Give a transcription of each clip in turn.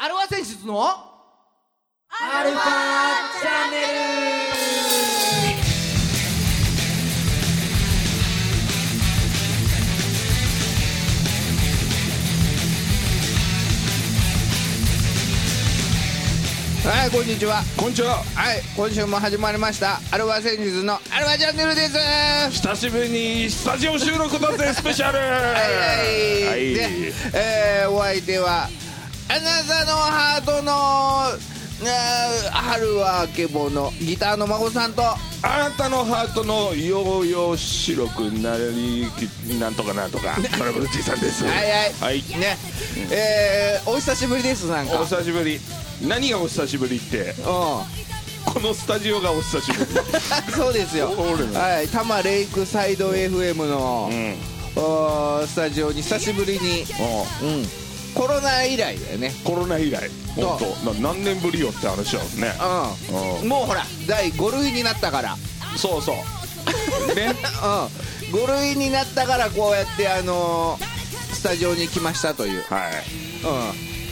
アルファ選出の？アルファチャンネル。はいこんにちは。こんにちは。はい今週も始まりました。アルファ選出のアルファチャンネルです。は久しぶりにスタジオ収録だぜスペシャル。いはい、はい。で、えーお相手はあなたのハートの春はあけぼのギターの孫さんと。あなたのハートのようよう白くなりなんとかなんとか。トラブル T さんです。はいはい。はい。ね。えーお久しぶりですなんか。お久しぶり。何がお久しぶりって？うこのスタジオがお久しぶり。ん そうですよ。はい。多摩レイクサイド FM の、うん。スタジオに久しぶりに、ううん、コロナ以来だよね。んコロナ以来。本当。な何年ぶりよって話だもんね。う、うん。もうほら第5類になったから。そうそう。ね うん、5類になったからこうやってあのースタジオに来ましたという、はい。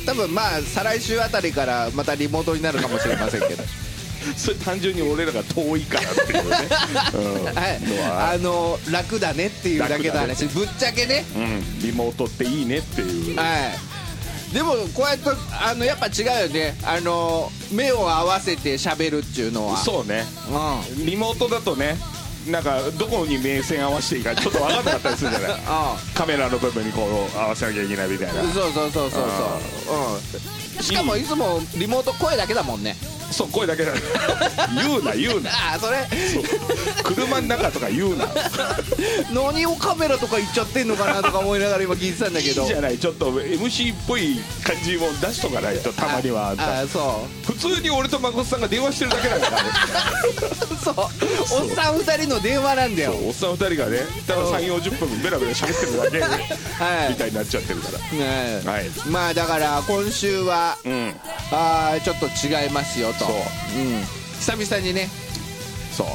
うん、多分まあ再来週あたりからまたリモートになるかもしれませんけど。それ単純に俺らが遠いからっていうね、うん。はい。あのー楽だねっていうだけの話、ぶっちゃけね。うん、リモートっていいねっていう。はいでもこうやってあのやっぱ違うよね。あのー目を合わせて喋るっていうのは。そうね。うん。うんリモートだとねなんかどこに目線合わせていいかちょっと分かんなかったりするじゃない。カメラの部分にこう合わせなきゃいけないみたいな。そうそうそうそうそう。うん。しかもいつもリモート声だけだもんねそう声だけだ。言うな言うな。ああそれ車の中とか言うな。何をカメラとか言っちゃってんのかなとか思いながら今聞いてたんだけど。いいじゃないちょっと MC っぽい感じも出しとかないとたまには。あああそう。普通に俺と誠さんが電話してるだけだから そう。おっさん二人の電話なんだよ。おっさん二人がねただ3 4 0分ベラベラ喋ってるだけ はい。みたいになっちゃってるから。ねえ。はい。まあだから今週はうん。あーちょっと違いますよとそう。うん、久々にね。そう。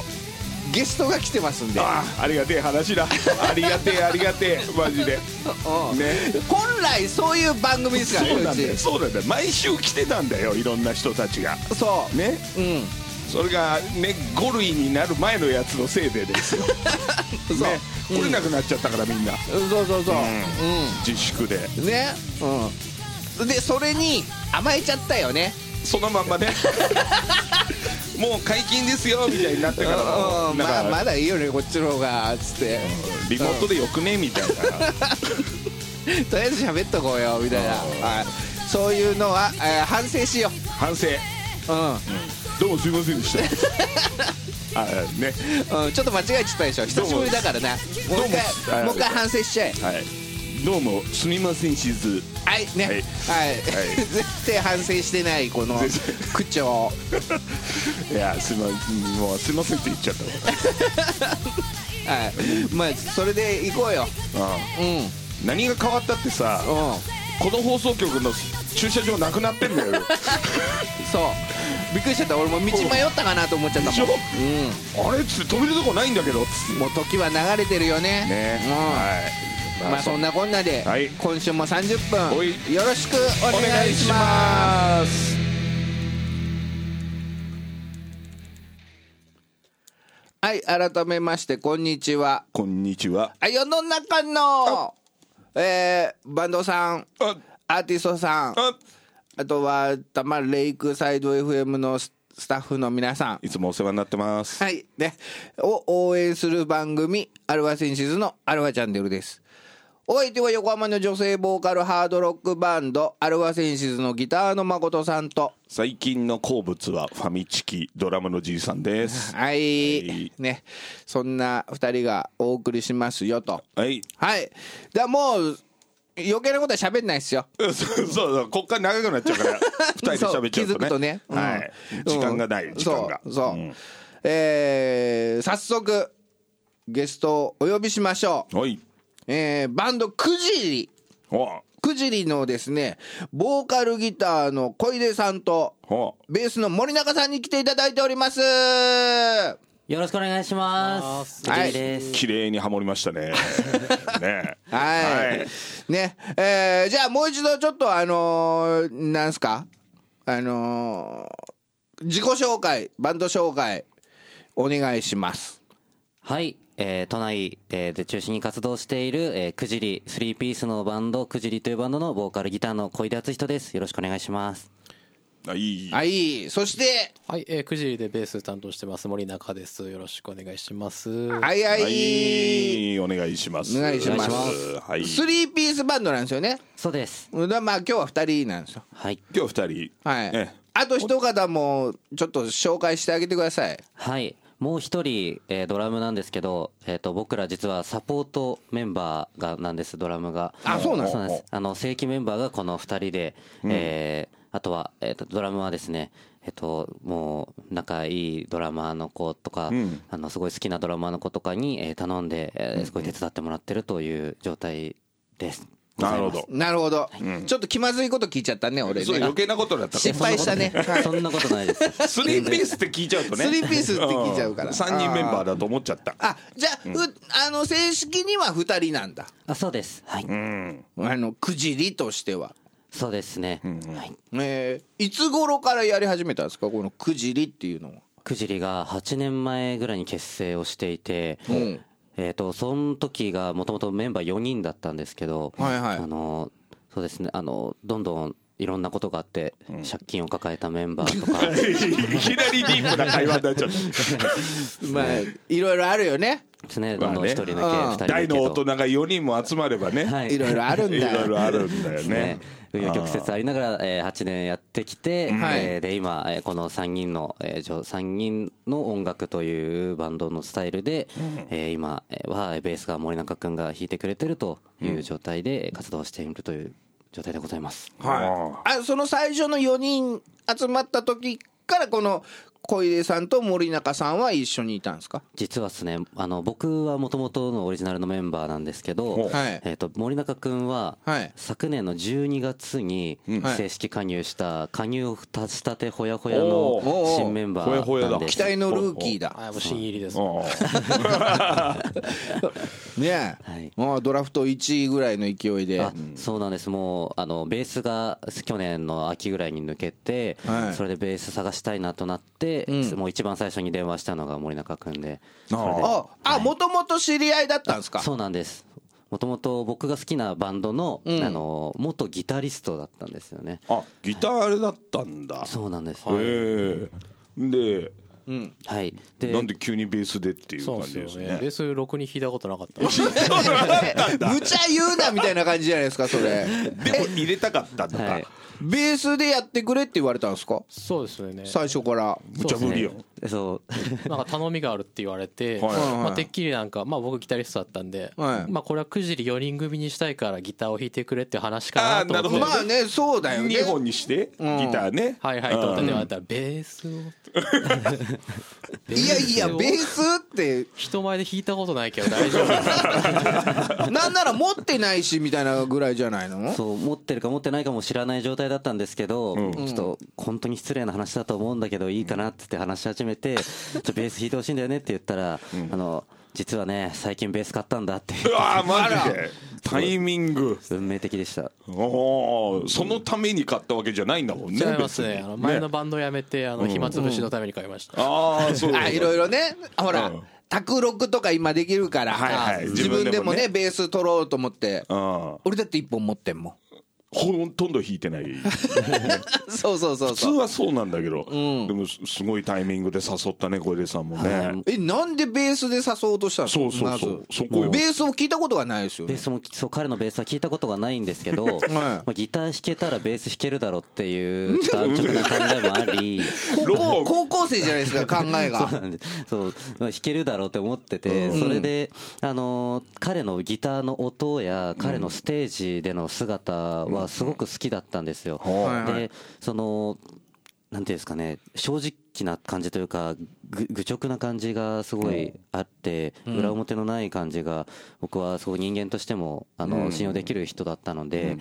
ゲストが来てますんで。ああありがてえ話だ。ありがてえありがてえ。マジで。うん。ね。本来そういう番組ですからねそうなんだよ。そうなんだよ。毎週来てたんだよいろんな人たちが。そう。ね。うん。それがね5類になる前のやつのせいでですよ。そう、ね。来れなくなっちゃったからみんな。うんそうそうそう。自粛で。うん、ね。うん。でそれに甘えちゃったよねそのまんまね。もう解禁ですよみたいになってから。もまあまだいいよねこっちの方がつって。リモートでよくねみたいな。とりあえず喋っとこうよみたいな、そういうのは、えー反省しよ反省。う、うん。どうもすいませんでした。あね。うん、ちょっと間違えちゃったでしょ。久しぶりだからなも。う一回もう一回反省しちゃえ。はいどうもすみませんしず。はいね。はい。はい、絶対反省してないこの絶 口調。いやすみませんもうすみませんって言っちゃったはい。まあそれで行こうよ。わうんうん。うん何が変わったってさこの放送局の駐車場なくなってんだよ。そう。びっくりしちゃった。俺も道迷ったかなと思っちゃったもん。う。あれっつって止めるとこないんだけどっつって。んもう時は流れてるよね。ね。うん。はいまあそんなこんなで、はい。今週も30お分い。よろしくおお願いします。はい改めましてこんにちは。こんにちは。あ世の中のえー、バンドさんあ。アーティストさんあ。あとはたまレイクサイド FM のススタッフの皆さん。いつもお世話になってます。はい。ね。を応援する番組アルファセンシズのアルファチャンネルですお相手は横浜の女性ボーカルハードロックバンドアルファセンシズのギターの誠さんと。最近の好物はファミチキドラムのじいさんです。はい、はい。ね。そんな2人がお送りしますよと。はい。はい。だからもう余計なことは喋んないですよ。そうそうこっから長くなっちゃうから。二人で喋っちゃうとね。そう。気づくとね。うん。はい時間がない、うん時間が。そう。そう、ん。えー早速ゲストをお呼びしましょう。はいえーバンドくじり。ほくじりのですねボーカルギターの小出さんとベースの森中さんに来ていただいております。よよろしくお願いします。はい。綺麗にハモりましたね。ね。はい、はい。ね。えーじゃあもう一度ちょっとあのーなんすか？あのー自己紹介バンド紹介お願いします。はい、えー都内えーで中心に活動している、えー、くじり、スリーピースのバンド、くじりというバンドのボーカルギターの小出敦人です。よろしくお願いします。あいいはいそしてはい、えー、くじりでベース担当してます森中です。よろしくお願いします。はいはい、はいお願いしますお願いしますはいスリーピースバンドなんですよねそうです。だまあ今日は2人なんですよはい。今日二人はい、ねあと一方もちょっと紹介してあげてくださいはい。もう一人、えードラムなんですけど、えっ、と、僕ら実はサポートメンバーが、なんです、ドラムが。あそうなんです。あの、正規メンバーがこの二人で、えーあとは、えっ、と、ドラムはですね、えっ、と、もう、仲いいドラマーの子とか、んあの、すごい好きなドラマーの子とかに、えー頼んで、えーすごい手伝ってもらってるという状態です。なるほど。なるほど、ちょっと気まずいこと聞いちゃったね俺ね。そう余計なことだった。失敗したね。は いそんなことないです。スリーピースって聞いちゃうとね。スリーピースって聞いちゃうから3人メンバーだと思っちゃったあじゃあ,、うあの正式には2人なんだ。あ、そうです。はい。うん。あのくじりとしては。そうですね。はい。えーいつ頃からやり始めたんですか？このくじりっていうのは。くじりが8年前ぐらいに結成をしていて、んえっ、と、その時がもともとメンバー4人だったんですけど、はいはい。あの、そうですね、あの、どんどんいろんなことがあって、借金を抱えたメンバーとか、いきなりディープな会話になっちゃった。まあいろいろあるよね。ですね、どんどんまあね。1人抜け、うん。2人抜けと。大の大人が4人も集まればね、はい。いろいろあるんだいよろいろあるんだよね。ね。紆余曲折ありながら、えー8年やってきて、はいえーで今、えーこの3人の、えーじょ3人の音楽というバンドのスタイルで、えー今えーはベースが森中君が弾いてくれてるという状態で活動しているという状態でございます。はいあその最初の4人集まった時からこの小出さんと森中さんは一緒にいたんですか？実はですね、あの僕はもともとのオリジナルのメンバーなんですけど、はい。えっ、と森中君は、はい。昨年の12月にはい。正式加入した加入をしたてほやほやおのー。新メンバほやほやだ。ーなんです。期待のルーキーだ。あ、もう新入りです。うん ねえ、はい。もうドラフト1位ぐらいの勢いで。あそうなんです。もうあのベースが去年の秋ぐらいに抜けて、はい。それでベース探したいなとなって、うん。もう一番最初に電話したのが森中君であー。ああもともと知り合いだったんですか？そうなんです。もともと僕が好きなバンドの,、うん。あの元ギタリストだったんですよね。あギターあれだったんだ。そうなんです、へえでうん。はい。でなんで急にベースでっていう感ですよね。じですね。ベースろくに弾いたことなかった。無茶言うなみたいな感じじゃないですかそれ。でも入れたかったんだか、はい。ベースでやってくれって言われたんですか？そうですよね。最初から。無茶ぶりよ、そう。なんか頼みがあるって言われて、はい。まあ、てっきりなんか、まあ、僕ギタリストだったんで、はい。まあ、これはくじり4人組にしたいからギターを弾いてくれっていう話かなと思って。あーなるほど。まあねそうだよね。2本にしてギん。ターね、はいはいと思って。言われたらベースを。いやいやベースって。人前で弾いたことないけど大丈夫。なんなら持ってないしみたいなぐらいじゃないの？そう持ってるか持ってないかも知らない状態だったんですけど、ん。ちょっと本当に失礼な話だと思うんだけどいいかなってって話し始めて、ちょっとベース弾いてほしいんだよねって言ったら、あの実はね最近ベース買ったんだってうわーマジでタイミング。運命的でした。おーそのために買ったわけじゃないんだもんね違いますね。あの前のバンド辞めてあの暇つぶしのために買いました、ああそうあいろいろね。ほら、うん。卓録とか今できるから、はいはい自分でもね。自分でもねベース取ろうと思って。あ俺だって一本持ってんもんほとんど弾いてない。そうそうそう普通そうはそうなんだけど、ん。でもすすごいタイミングで誘ったね小出さんもね、はい。えなんでベースで誘おうとしたの？そうそうそう。そこよ。ベースを聞いたことがないですよね。ベースもそう彼のベースは聞いたことがないんですけど、まあ、ギター弾けたらベース弾けるだろうっていうちょっと安直な考えもあり。高校生じゃないですか考えが。そうなんです。そうまあ弾けるだろうって思ってて、それで、あのー彼のギターの音や彼のステージでの姿はすごく好きだったんですよ。でそのなんていうんですかね正直な感じというかぐ愚直な感じがすごいあって、裏表のない感じが僕はすごい人間としてもあの、信用できる人だったので、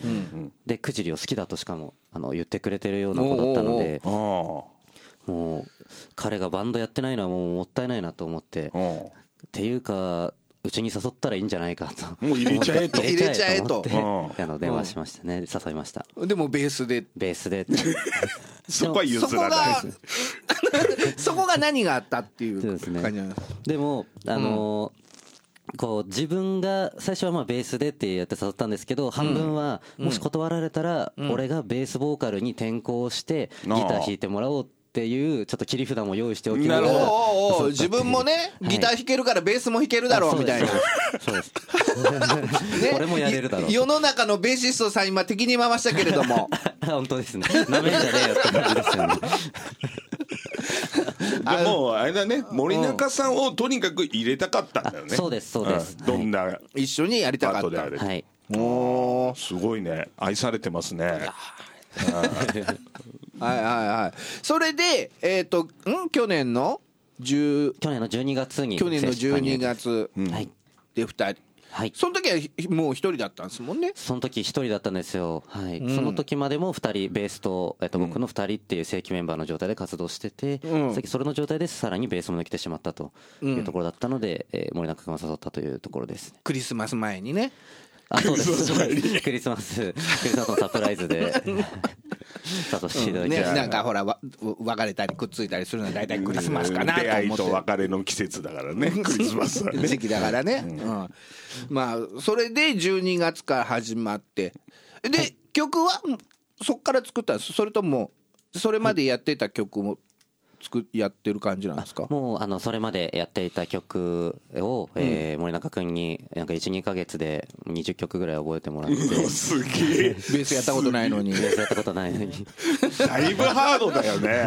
でくじりを好きだとしかもあの言ってくれてるような子だったのであもう彼がバンドやってないのはもうもったいないなと思ってうんっていうかうちに誘ったらいいんじゃないかと。もう入れちゃえと。入れちゃえと。あの電話しましたね。誘いました。でもベースで。ベースで。そこは譲そこらない。が そこが何があったっていうそうですね。感じなんです。でもあのーこう自分が最初はまあベースでってやって誘ったんですけど半分はもし断られたら俺がベースボーカルに転向してギター弾いてもらおうっていうちょっと切り札も用意しておきながら自分もね はい。ギター弾けるからベースも弾けるだろうみたいな。そうです。ね俺もやれるだろう世の中のベーシストさん今敵に回したけれども。本当ですね。なめんじゃねえよって感じですよね。でもあれだね森中さんをとにかく入れたかったんだよね。あそうですそうです。ん。どんな一緒にやりたかった。はい。おー。すごいね。愛されてますねはいはいはい。それでえっ、とん？去年の10去年の12月に去年の12正式加入月。はい。で2人。はい。その時はもう一人だったんですもんね。その時一人だったんですよ、はい。その時までも2人ベースと、えっと、僕の2人っていう正規メンバーの状態で活動してて、うん。それの状態でさらにベースも抜けてしまったというところだったので、えー森中君を誘ったというところですクリスマス前にね。あそうです。クリスマス。クリスマスのサプライズで 誘していただきまねした、なんかほらわ別れたりくっついたりするのは大体クリスマスかなと出会い思ってと別れの季節だからね。クリスマスはね。時期だからね、うん。まあそれで12月から始まって。で、曲はそっから作ったんです。それともそれまでやってた曲も作やってる感じなんですか？もうあのそれまでやっていた曲を、えー森中君になんか12か月で20曲ぐらい覚えてもらって。ベ ーすげえ。ベースやったことないのに。スやったことないのに。だいぶハードだよね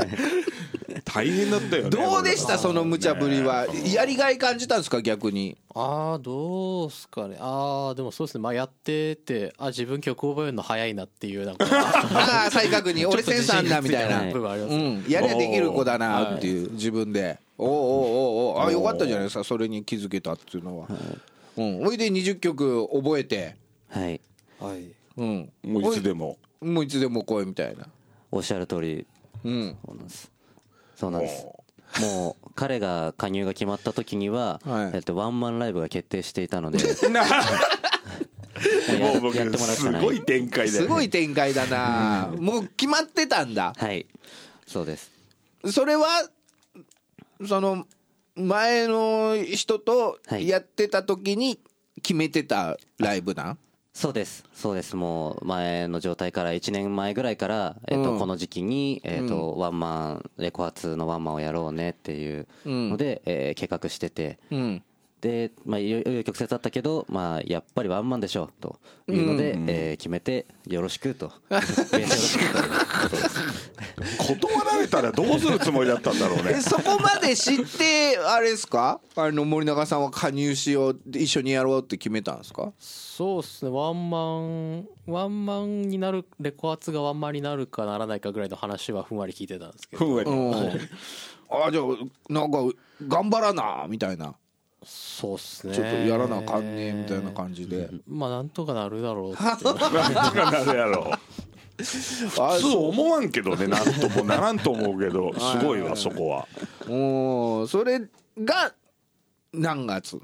大変だったよねどうでしたその無茶ぶりは？やりがい感じたんですか逆に？ああどうすかね。ああでもそうですね。まあやっててあ自分曲覚えるの早いなっていうなんか。ああ再確認。俺センサーなんだみたいな。うね。ん。やりゃできる子だなっていう自分で。おうおうおうおうあよかったじゃないですかそれに気づけたっていうのは。うん。おいで20曲覚えて。はい。はい。うん。もういつでも。もういつでも来いみたいな。おっしゃる通り。うん。そうなんですそうなんです。もう彼が加入が決まった時には、はい。えっと、ワンマンライブが決定していたので もう僕やってもらうすごい展開だよね。すごい展開だな。もう決まってたんだ。はい。そうです。それはその前の人とはい。やってた時に決めてたライブなん？そうです。そうです。もう前の状態から1年前ぐらいから、えっとうん。この時期に、えっとワンマンレコ発のワンマンをやろうねっていうので、えー計画してて。うんで、まあ、いろいろ曲折あったけど、まあ、やっぱりワンマンでしょうというので、えー決めてよろしくと。ベースよろしくということです断られたらどうするつもりだったんだろうね。えそこまで知ってあれですか？あの森永さんは加入しようって一緒にやろうって決めたんですか？そうですね。ワンマンワンマンになるレコ発がワンマンになるかならないかぐらいの話はふんわり聞いてたんですけど。ふんわり。うん。あじゃあなんか頑張らなみたいなそうっすね。ちょっとやらなあかんねみたいな感じで。まあなんとかなるだろうってなんとかなるやろあ 普通思わんけどねなんともならんと思うけど すごいわそこは。おーそれが何月？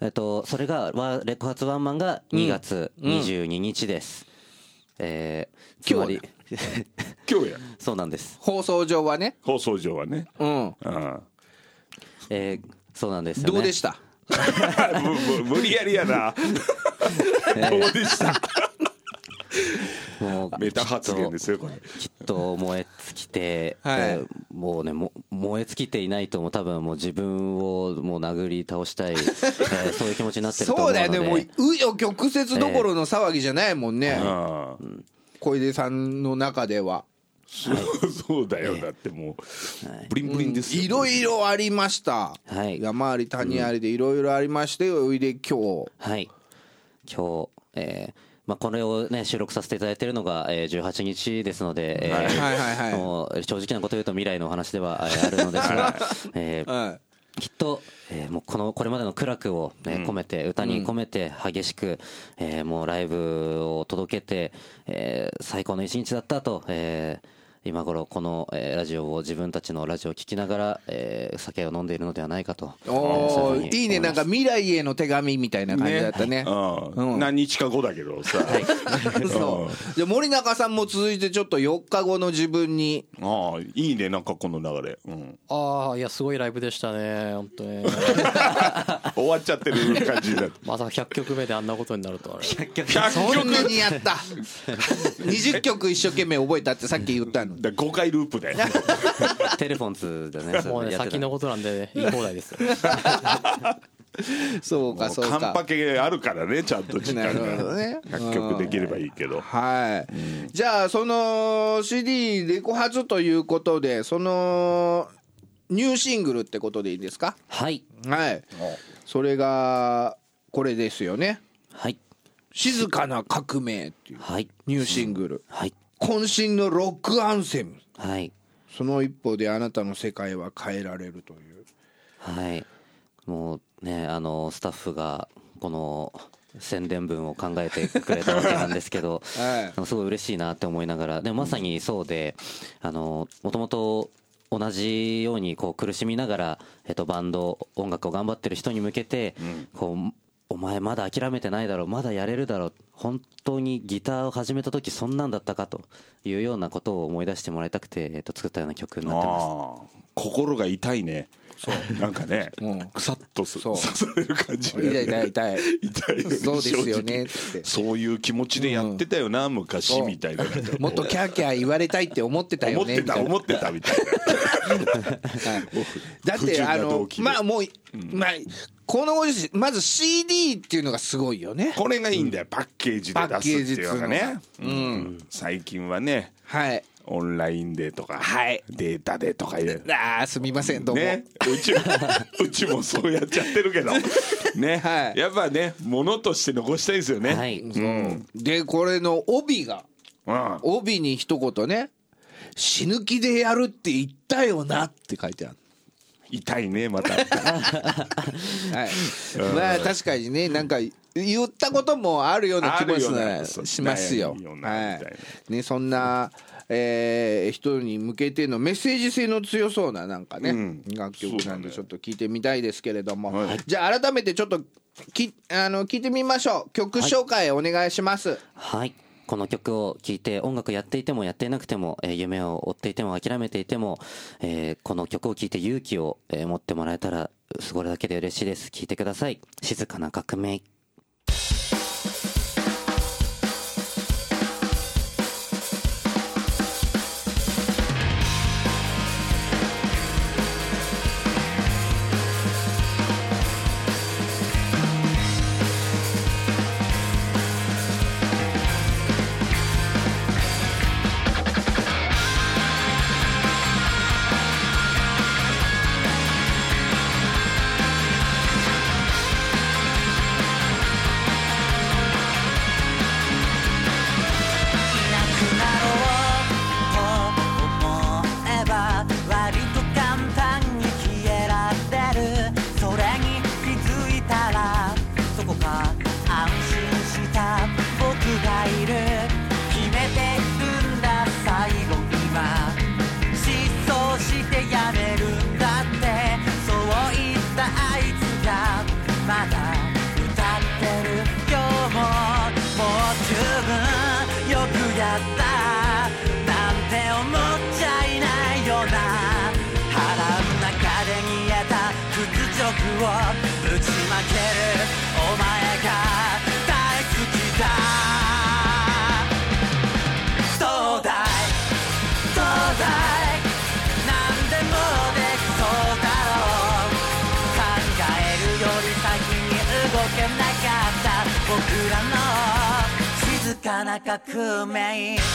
えっと、それがワレコ発ワンマンが2月22日です、えーつまり今日や。そうなんです、放送上はね。放送上はね。うん。うん。えーそうなんですよね。どうでした？無理やりやな。どうでした？もうメタ発言ですよこれ。きっと燃え尽きて、はい。えーもうねも燃え尽きていないとも多分もう自分をもう殴り倒したい、えーそういう気持ちになってると思そううので。だよね。もう紆余曲折どころの騒ぎじゃないもんね、うん。小出さんの中ではそう そうだよ。だってもうブリンブリンですよ。いろいろありました、はい。山あり谷ありでいろいろありましておいで今日。はい。今日、えーまあ、これを、ね、収録させていただいているのが、えー18日ですので、正直なことを言うと未来のお話ではえーあるのですが、えーはい。きっと、えーもうこのこれまでの苦楽を、ね込めて歌に込めて激しく、えーもうライブを届けて、えー最高の一日だったと、えー今頃この、えーラジオを自分たちのラジオを聞きながら、えー酒を飲んでいるのではないかとおいいいね。なんか思未来への手紙みたいな感じだったね。うん。うん。何日か後だけどさ、そう。で森中さんも続いてちょっと4日後の自分に。ああいいね。なんかこの流れ、うん、ああいやすごいライブでしたね。本当に。終わっちゃってる感じだ まさか100曲目であんなことになるとはね。100そ曲んなにやった。20曲。一生懸命覚えたってさっき言ったのだ5回ループで。う テレフォンズだね。もうね先のことなんで、ね、言い放題ですよ。そうかそうカンパかケあるからねちゃんと時間が。ね。100曲できればいいけど。はい、じゃあその CD レコ発ということでそのニューシングルってことでいいですか？はい。はい。それがこれですよね。はい「静かな革命」っていうはい。ニューシングル。はい渾身のロックアンセム。はい。その一歩であなたの世界は変えられるという。はい。もうねあのスタッフがこの宣伝文を考えてくれたわけなんですけど、はい。すごい嬉しいなって思いながらでもまさにそうであのもともと同じようにこう苦しみながら、えっと、バンド音楽を頑張ってる人に向けて、こうお前まだ諦めてないだろまだやれるだろ本当にギターを始めた時そんなんだったかというようなことを思い出してもらいたくて、えっと、作ったような曲になってます。ああ心が痛いね。そう。なんかねうん。くさっとすそう。刺される感じ痛い痛い痛い。痛いそうですよねそういう気持ちでやってたよな、昔みたいな。もっとキャーキャー言われたいって思ってたよ思ってた思ってたみたい だってあのまあもう、まあこのご時世まず CD っていうのがすごいよね。なこれがいいんだよパッケージで出すっていうのがね。うのが。うん。最近はねはい。オンラインでとか、はい。データでとかいう。あーすみませんどうも、ね、うちも うちもそうやっちゃってるけど。ね、はい。やっぱねものとして残したいですよね、はい。うん。でこれの帯がうん。帯に一言ね「死ぬ気でやるって言ったよな」って書いてある痛いねまた。はい、まあ確かにねなんか言ったこともあるような気もしますよ。はい。いね、そんな、えー人に向けてのメッセージ性の強そうななんかね、うん。楽曲なんでちそょっと聞いてみたいですけれども、はい。じゃあ改めてちょっときあの聞いてみましょう。曲紹介お願いします、はい。この曲を聴いて音楽やっていてもやっていなくても、えー夢を追っていても諦めていても、えーこの曲を聴いて勇気を、えー持ってもらえたらそれだけで嬉しいです。聴いてください。静かな革命。よくやったなんて思っちゃいないよな腹の中で煮えた屈辱をな革命終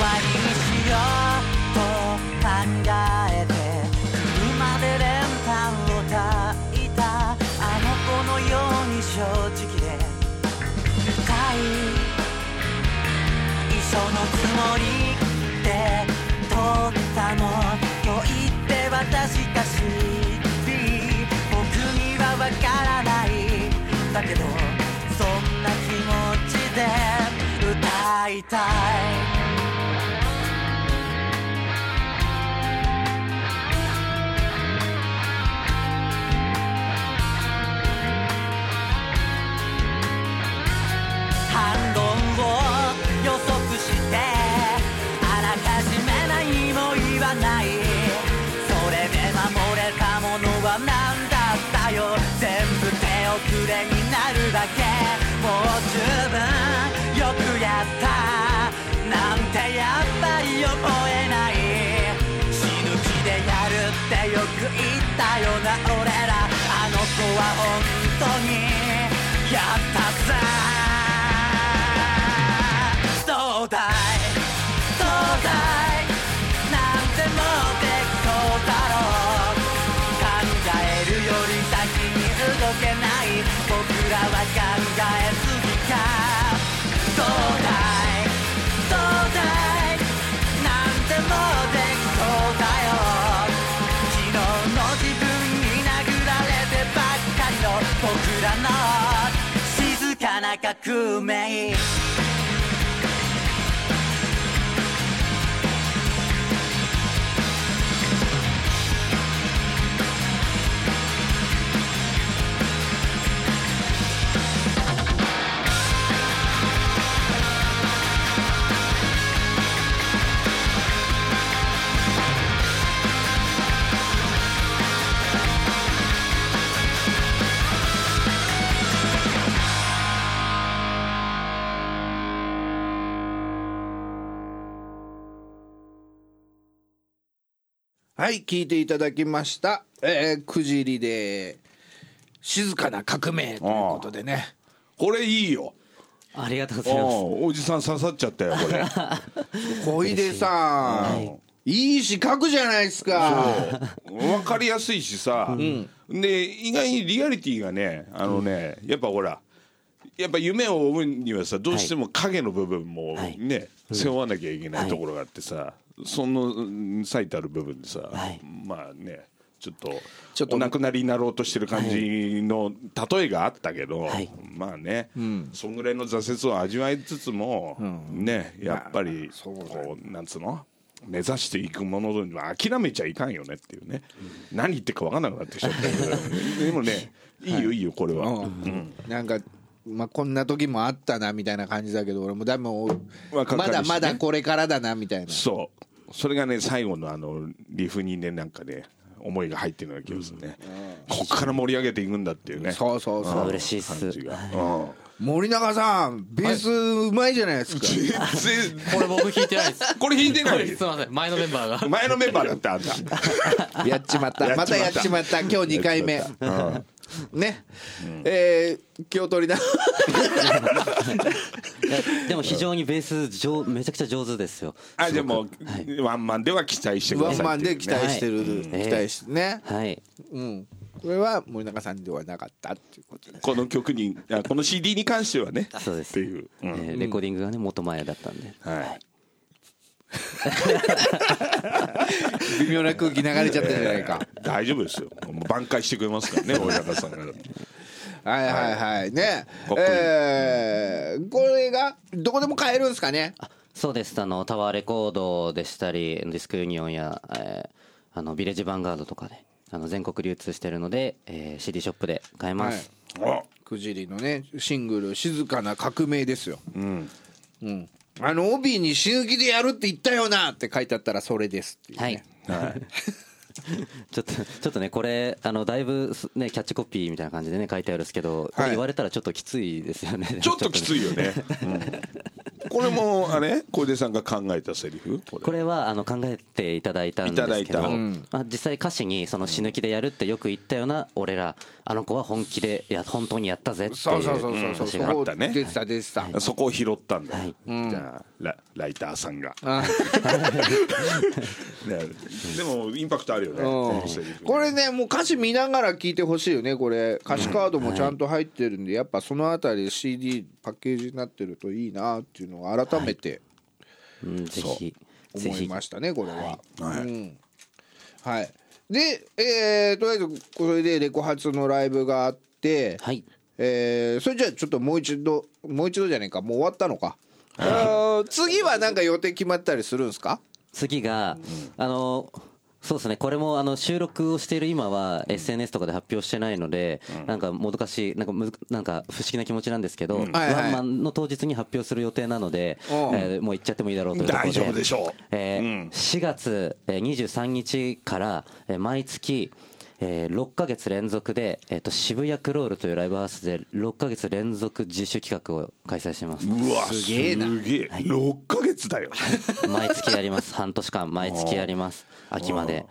わりにしようと考えて車で練炭を焚いたあの子のように正直で。深い一緒のつもりで撮ったの。僕にはわ本当にやったさどうだい？どうだい？なんてもうできそうだろう。考えるより先に動けない。僕らは革命。はい聞いていただきました。えー、くじりで静かな革命ということでね。これいいよ。ありがとうございます。おおじさん刺さっちゃったよこれ。小出さん、い、い詩書くじゃないですか。分かりやすいしさ、で意外にリアリティがねあのね、やっぱほらやっぱ夢を追うにはさどうしても影の部分もはい。ね、背負わなきゃいけないところがあってさ、そのうん最たる部分でさ、はい。まあねちょっとちょっとお亡くなりになろうとしてる感じの例えがあったけど、はい。まあね、そんぐらいの挫折を味わいつつも、ねやっぱりこうなんつうの？目指していくものには諦めちゃいかんよねっていうね、何言ってるか分かんなくなってきちゃった でもねいいよいいよこれは、うん。なんかまあこんな時もあったなみたいな感じだけど俺もでもまだまだこれからだなみたいな。そう。それがね最後のあのリフにねなんかね思いが入ってるような気がするね、こっから盛り上げていくんだっていうね。そうそうそう。あ嬉しいっす。うん。森永さんベースうまいじゃないですか、全然。これ僕弾いてないです。これ弾いてない？すいません。前のメンバーが。前のメンバーだってあんた。やっちまった。やっちまった。やっちまった。今日2回目ね、えー、気を取りな。でも非常にベース上めちゃくちゃ上手ですよ。あじゃあもう、ワンマンでは期待してくワンださい。マンで期待してる、はい期待してね、はい。うん。これは森永さんではなかったっていうことですこの曲にあこの CD に関してはね。そうです。っていう、うん。えーレコーディングがね元前だったんで。はい 微妙な空気流れちゃったじゃないか。大丈夫ですよ。もう挽回してくれますからね 森永さんが。はいはいはい。ね。こい。いえー、これがどこでも買えるんですかね？そうです。あのタワーレコードでしたりディスクユニオンや、えーあのビレッジヴァンガードとかであの全国流通してるので、えー CD ショップで買えます、あ。くじりのねシングル「静かな革命」ですよ。うん、あの帯に「死ぬ気でやるって言ったよな」って書いてあったらそれですっていうね。はい。はい。ちょっとちょっとねこれあのだいぶすねキャッチコピーみたいな感じでね書いてあるんですけどこれ言われたらちょっときついですよね、ちょっときついよね、う んこれもあれ小出さんが考えたセリフ？これ。これはあの考えていただいたんですけど、いただいた。まあ、実際歌詞にその死ぬ気でやるってよく言ったような俺らあの子は本気でいや本当にやったぜっていうそうそうそうそうそう歌詞があったね。出てた出てた、そこを拾ったんだ、はい。じゃあラライターさんが、でもインパクトあるよね、このセリフこれねもう歌詞見ながら聴いてほしいよねこれ。歌詞カードもちゃんと入ってるんで、やっぱそのあたり CD パッケージになってるといいなっていうのを改めて。うん、ぜひ。思いましたねこれは。はい。うん。はい、で、えーとりあえずこれでレコ発のライブがあって、はい。えーそれじゃあちょっともう一度もう一度じゃないかもう終わったのか。あー次はなんか予定決まったりするんですか？次が、あのそうですね。これもあの収録をしている今は SNS とかで発表してないので、なんかもどかしいなんかむずなんか不思議な気持ちなんですけど、ワンマンの当日に発表する予定なので、えもう行っちゃってもいいだろうというところで大丈夫でしょう。えーうん。4月えー23日からえー毎月えー6ヶ月連続で、えー、と渋谷クロールというライブハウスで6ヶ月連続自主企画を開催してます。うわすげえな。すげえ。6ヶ月だよ。毎月やります。半年間毎月やります。秋まで。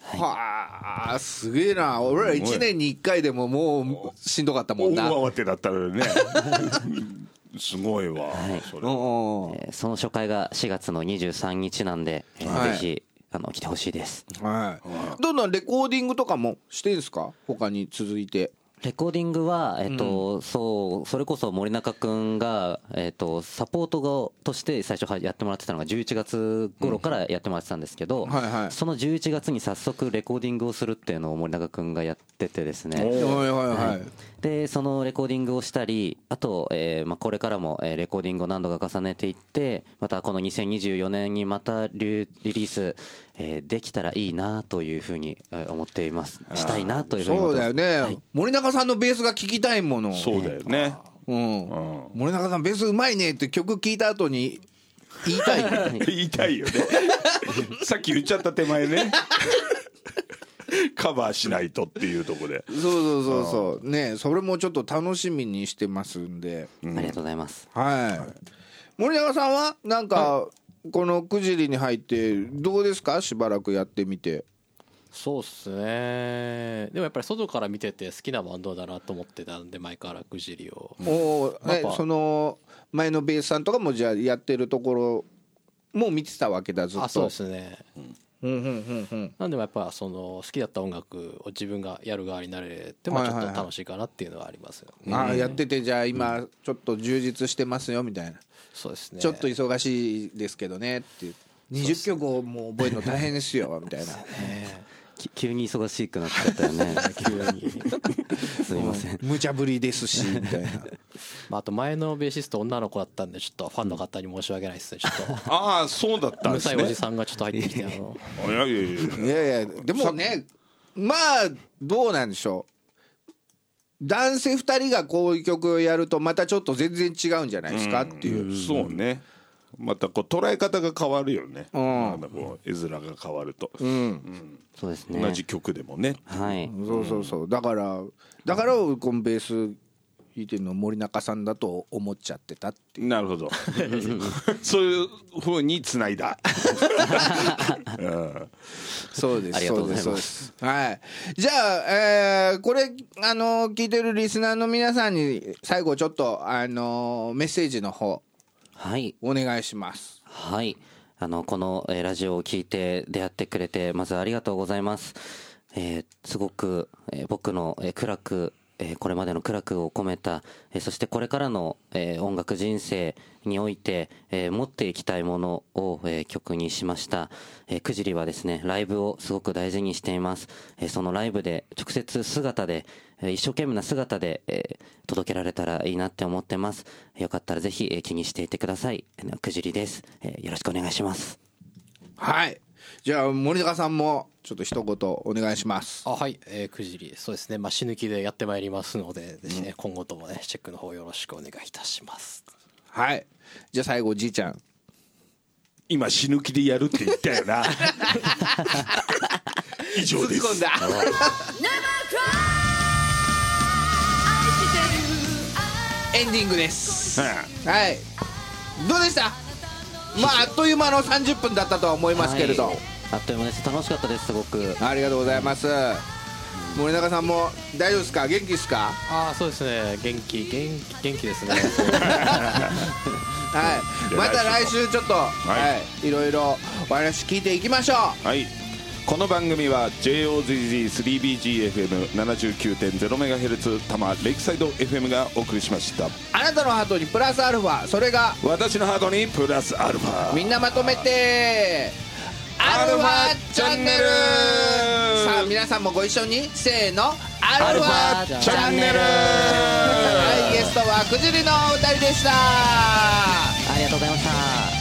はあすげえな。俺ら1年に1回でももうしんどかったも大んな。慌てだったらね。すごいわ。それうんうんう。んえーその初回が4月の23日なんで、えーはい。ぜひあの来てほしいです。はい。どんどんレコーディングとかもしてんすか？他に続いて。レコーディングは、えっとそうそれこそ森中君が、えっとサポートがとして最初はやってもらってたのが11月頃からやってもらってたんですけど、はいはい。その11月に早速レコーディングをするっていうのを森中君がやっててですね、はいはい。はいでそのレコーディングをしたりあと、えーまあ、これからも、えーレコーディングを何度か重ねていってまたこの2024年にまたリリリース、えーできたらいいなというふうにえー思っています。したいなというふうに思そうってます。だよね。森永さんのベースが聞きたいもの。そうだよね。うん。森永さんベースうまいねって曲聞いた後に 言いたい言いたいよね。さっき言っちゃった手前ねカバーしないとっていうところで。そうそうそうそう。ねそれもちょっと楽しみにしてますんで。ありがとうございます。はい。森永さんはなんかこのくじりに入ってどうですか？しばらくやってみて。そうっすね。でもやっぱり外から見てて好きなバンドだなと思ってたんで前からくじりを。おおその前のベースさんとかもじゃあやってるところも見てたわけだずっと。あそうですね。うんうんうんうんなんでもやっぱその好きだった音楽を自分がやる側になれてもちょっと楽しいかなっていうのはありますよね、ああやっててじゃあ今ちょっと充実してますよみたいな、そうですね。ちょっと忙しいですけどねっていう。20曲をもう覚えるの大変ですよみたいな。き 急に忙しくなっちゃったよね。すみません。無茶ぶりですしみたいな。まああと前のベーシスト女の子だったんでちょっとファンの方に申し訳ないですねちょっと。ああそうだったんうるさいおじですねさんがちょっと入ってきて。あのいやいやいやいやいやでもねまあどうなんでしょう。男性2人がこういう曲をやるとまたちょっと全然違うんじゃないですかっていう、そうねまたこう捉え方が変わるよね、ん。なんかこう絵面が変わると、そうですね。同じ曲でもね。はい。そうそうそう。だからだからこのベース弾いてるの森中さんだと思っちゃってたっていう。なるほど。そういうふうにつないだ。そうですありがとうございますそうです。そうです。はい。じゃあ、えーこれあの聞いてるリスナーの皆さんに最後ちょっとあのメッセージの方はいお願いしますはい。あの、この、えーラジオを聞いて出会ってくれて、まずありがとうございます。えーすごく、えー僕の、えー苦楽、えーこれまでの苦楽を込めた、えーそしてこれからの、えー音楽人生において、えー持っていきたいものを、えー曲にしました。えーくじりはですね、ライブをすごく大事にしています。えーそのライブで直接姿で、えー一生懸命な姿で、えー届けられたらいいなって思ってます。よかったらぜひ、えー気にしていてください。えーくじりです、えーよろしくお願いします。はい。じゃあ森中さんもちょっと一言お願いします。あはい、えー、くじり。そうですね、まあ、死ぬ気でやってまいりますのでぜひね、今後ともねチェックの方よろしくお願いいたします。はい。じゃあ最後じいちゃん。今死ぬ気でやるって言ったよな。以上ですエンディングです。うんはい。どうでした？まああっという間の30分だったとは思いますけれど、はい。あっという間です。楽しかったです、すごく。ありがとうございます。森永さんも大丈夫ですか？元気ですか？ああそうですね。元気元気元気ですね。はい。また来週ちょっとはい、い、ろいろお話聞いていきましょう。はいこの番組は JOZZ3BGFM79.0MHz 多摩レイクサイド FM がお送りしました。あなたのハートにプラスアルファ。それが私のハートにプラスアルファ。みんなまとめてアルファチャンネル。さあ皆さんもご一緒にせーの。アルファチャンネル。はいゲストはくじりのお二人でした。あありがとうございました